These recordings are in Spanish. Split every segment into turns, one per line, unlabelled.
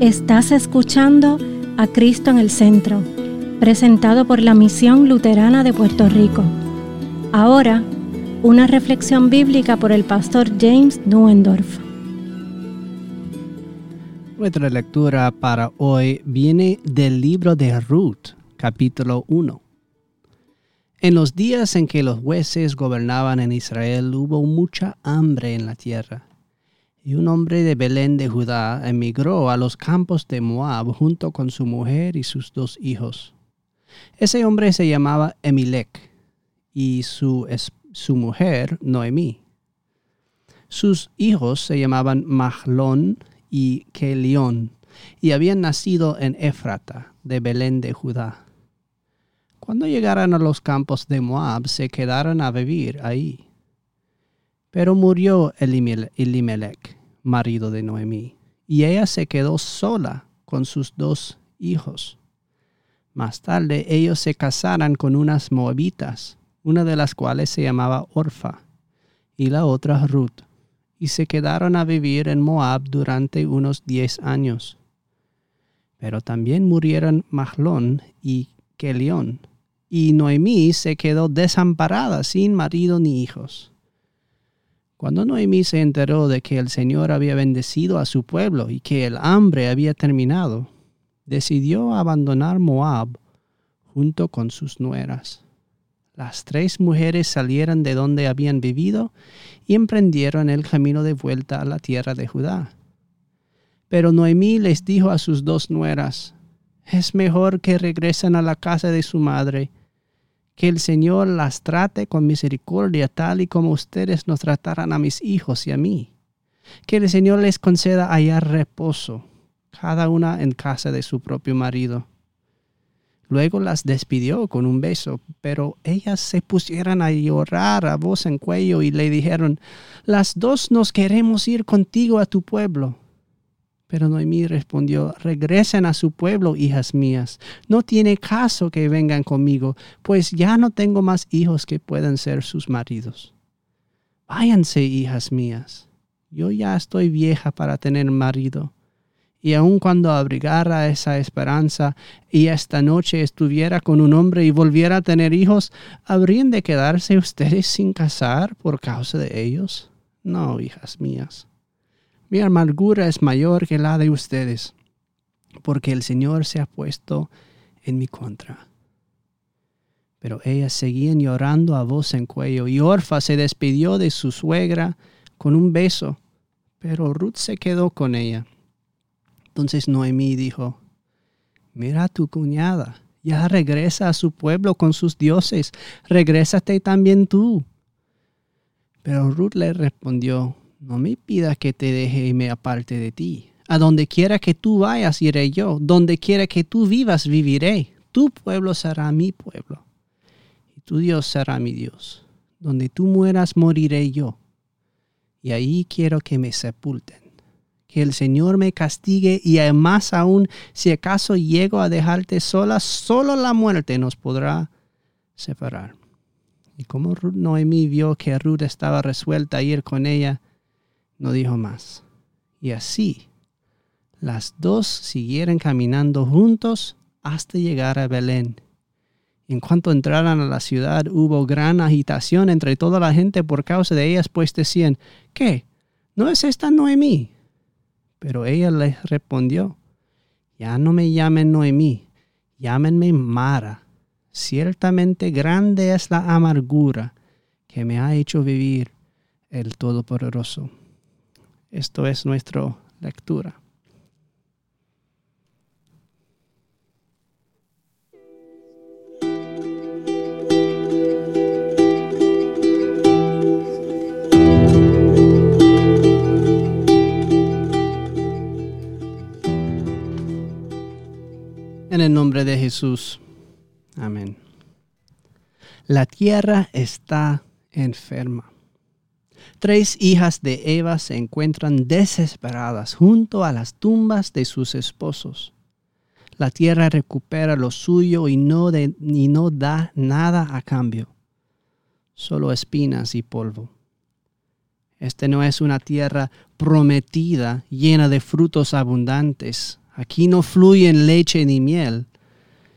Estás escuchando a Cristo en el Centro, presentado por la Misión Luterana de Puerto Rico. Ahora, una reflexión bíblica por el pastor James Nuendorf.
Nuestra lectura para hoy viene del libro de Ruth, capítulo 1. En los días en que los jueces gobernaban en Israel hubo mucha hambre en la tierra y un hombre de Belén de Judá emigró a los campos de Moab junto con su mujer y sus dos hijos. Ese hombre se llamaba Emilec y su, su mujer Noemí. Sus hijos se llamaban Mahlón y Kelión y habían nacido en Éfrata de Belén de Judá. Cuando llegaron a los campos de Moab se quedaron a vivir ahí. Pero murió Elimelech, marido de Noemí, y ella se quedó sola con sus dos hijos. Más tarde ellos se casaron con unas moabitas, una de las cuales se llamaba Orfa, y la otra Ruth, y se quedaron a vivir en Moab durante unos diez años. Pero también murieron Mahlón y Kelión, y Noemí se quedó desamparada sin marido ni hijos. Cuando Noemí se enteró de que el Señor había bendecido a su pueblo y que el hambre había terminado, decidió abandonar Moab junto con sus nueras. Las tres mujeres salieron de donde habían vivido y emprendieron el camino de vuelta a la tierra de Judá. Pero Noemí les dijo a sus dos nueras, es mejor que regresen a la casa de su madre que el Señor las trate con misericordia tal y como ustedes nos tratarán a mis hijos y a mí. Que el Señor les conceda hallar reposo, cada una en casa de su propio marido. Luego las despidió con un beso, pero ellas se pusieron a llorar a voz en cuello y le dijeron, las dos nos queremos ir contigo a tu pueblo. Pero Noemí respondió, regresen a su pueblo, hijas mías. No tiene caso que vengan conmigo, pues ya no tengo más hijos que puedan ser sus maridos. Váyanse, hijas mías. Yo ya estoy vieja para tener marido. Y aun cuando abrigara esa esperanza y esta noche estuviera con un hombre y volviera a tener hijos, ¿habrían de quedarse ustedes sin casar por causa de ellos? No, hijas mías mi amargura es mayor que la de ustedes, porque el Señor se ha puesto en mi contra. Pero ellas seguían llorando a voz en cuello, y Orfa se despidió de su suegra con un beso, pero Ruth se quedó con ella. Entonces Noemí dijo, mira a tu cuñada, ya regresa a su pueblo con sus dioses, regrésate también tú. Pero Ruth le respondió, no me pidas que te deje y me aparte de ti. A donde quiera que tú vayas, iré yo. Donde quiera que tú vivas, viviré. Tu pueblo será mi pueblo. Y tu Dios será mi Dios. Donde tú mueras, moriré yo. Y ahí quiero que me sepulten. Que el Señor me castigue y además aún, si acaso llego a dejarte sola, solo la muerte nos podrá separar. Y como Noemí vio que Ruth estaba resuelta a ir con ella, no dijo más. Y así, las dos siguieron caminando juntos hasta llegar a Belén. En cuanto entraron a la ciudad hubo gran agitación entre toda la gente por causa de ellas, pues decían, ¿qué? ¿No es esta Noemí? Pero ella les respondió, ya no me llamen Noemí, llámenme Mara. Ciertamente grande es la amargura que me ha hecho vivir el Todopoderoso. Esto es nuestra lectura. En el nombre de Jesús. Amén. La tierra está enferma. Tres hijas de Eva se encuentran desesperadas junto a las tumbas de sus esposos. La tierra recupera lo suyo y no, no da nada a cambio, solo espinas y polvo. Este no es una tierra prometida llena de frutos abundantes, Aquí no fluyen leche ni miel,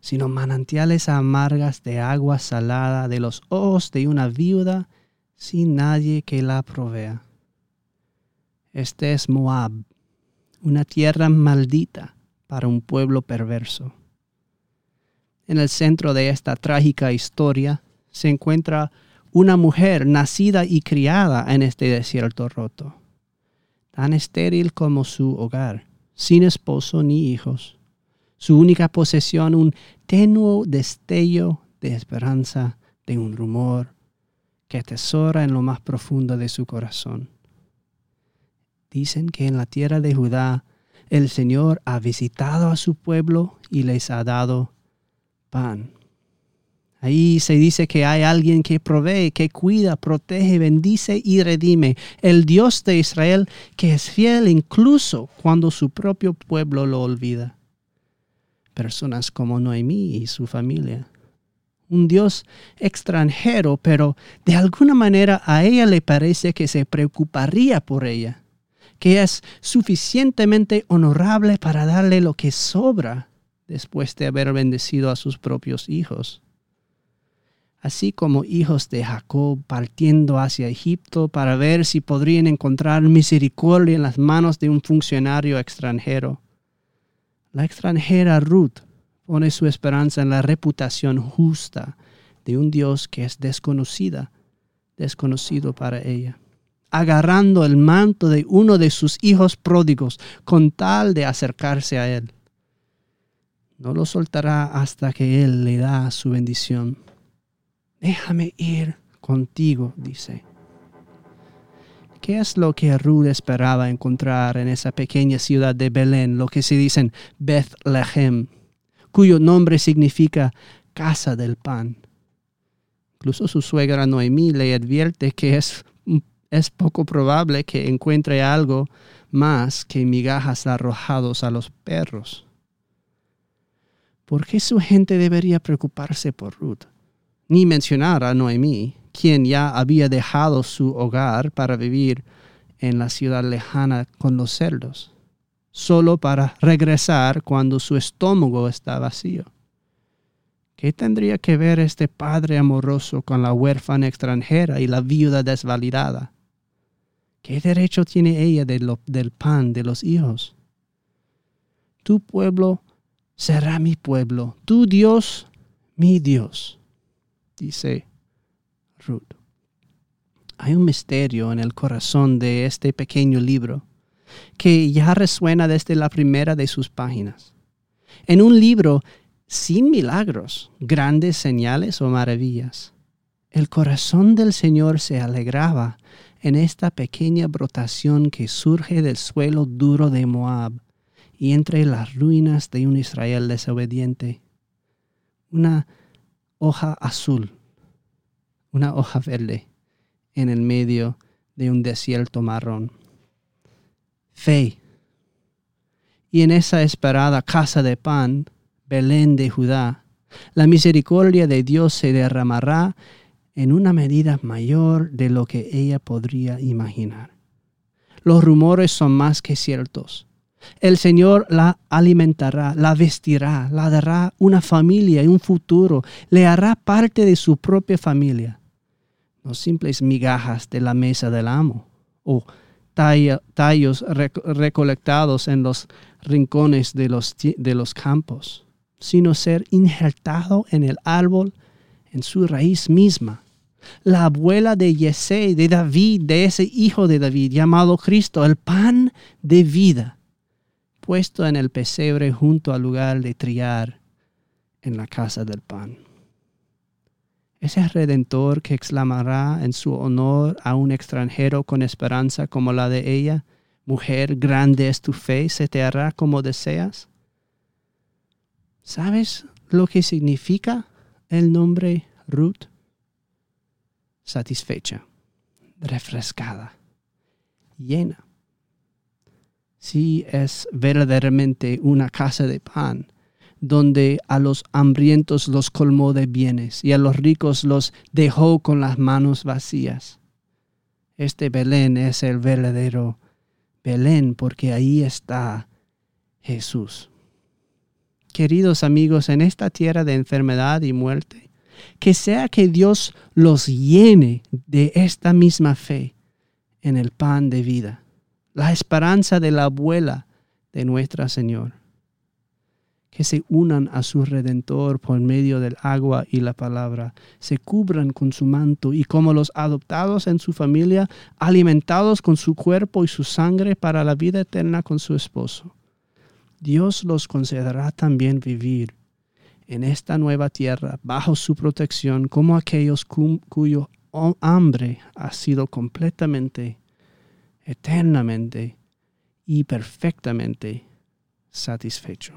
sino manantiales amargas de agua salada de los ojos de una viuda sin nadie que la provea. Este es Moab, una tierra maldita para un pueblo perverso. En el centro de esta trágica historia se encuentra una mujer nacida y criada en este desierto roto, tan estéril como su hogar, sin esposo ni hijos. Su única posesión un tenuo destello de esperanza, de un rumor que atesora en lo más profundo de su corazón. Dicen que en la tierra de Judá el Señor ha visitado a su pueblo y les ha dado pan. Ahí se dice que hay alguien que provee, que cuida, protege, bendice y redime. El Dios de Israel que es fiel incluso cuando su propio pueblo lo olvida. Personas como Noemí y su familia. Un Dios extranjero, pero de alguna manera a ella le parece que se preocuparía por ella, que es suficientemente honorable para darle lo que sobra después de haber bendecido a sus propios hijos así como hijos de Jacob partiendo hacia Egipto para ver si podrían encontrar misericordia en las manos de un funcionario extranjero. La extranjera Ruth pone su esperanza en la reputación justa de un Dios que es desconocida, desconocido para ella, agarrando el manto de uno de sus hijos pródigos con tal de acercarse a él. No lo soltará hasta que él le da su bendición déjame ir contigo, dice. ¿Qué es lo que Ruth esperaba encontrar en esa pequeña ciudad de Belén, lo que se dice Bethlehem, cuyo nombre significa casa del pan? Incluso su suegra Noemí le advierte que es, es poco probable que encuentre algo más que migajas arrojados a los perros. ¿Por qué su gente debería preocuparse por Ruth? ni mencionar a Noemí, quien ya había dejado su hogar para vivir en la ciudad lejana con los cerdos, solo para regresar cuando su estómago está vacío. ¿Qué tendría que ver este padre amoroso con la huérfana extranjera y la viuda desvalidada? ¿Qué derecho tiene ella del pan de los hijos? Tu pueblo será mi pueblo, tu Dios mi Dios dice Ruth. Hay un misterio en el corazón de este pequeño libro que ya resuena desde la primera de sus páginas. En un libro sin milagros, grandes señales o maravillas, el corazón del Señor se alegraba en esta pequeña brotación que surge del suelo duro de Moab y entre las ruinas de un Israel desobediente. Una hoja azul, una hoja verde en el medio de un desierto marrón. Fe. Y en esa esperada casa de pan, Belén de Judá, la misericordia de Dios se derramará en una medida mayor de lo que ella podría imaginar. Los rumores son más que ciertos. El Señor la alimentará, la vestirá, la dará una familia y un futuro, le hará parte de su propia familia. No simples migajas de la mesa del amo o tallos recolectados en los rincones de los, de los campos, sino ser injertado en el árbol, en su raíz misma. La abuela de Yesé, de David, de ese hijo de David, llamado Cristo, el pan de vida puesto en el pesebre junto al lugar de triar en la casa del pan. Ese redentor que exclamará en su honor a un extranjero con esperanza como la de ella, mujer, grande es tu fe, se te hará como deseas. ¿Sabes lo que significa el nombre Ruth? Satisfecha, refrescada, llena sí es verdaderamente una casa de pan, donde a los hambrientos los colmó de bienes y a los ricos los dejó con las manos vacías. Este Belén es el verdadero Belén porque ahí está Jesús. Queridos amigos, en esta tierra de enfermedad y muerte, que sea que Dios los llene de esta misma fe en el pan de vida, la esperanza de la abuela de Nuestra Señor que se unan a su Redentor por medio del agua y la palabra, se cubran con su manto y como los adoptados en su familia, alimentados con su cuerpo y su sangre para la vida eterna con su esposo. Dios los concederá también vivir en esta nueva tierra bajo su protección como aquellos cuyo hambre ha sido completamente, eternamente y perfectamente satisfecho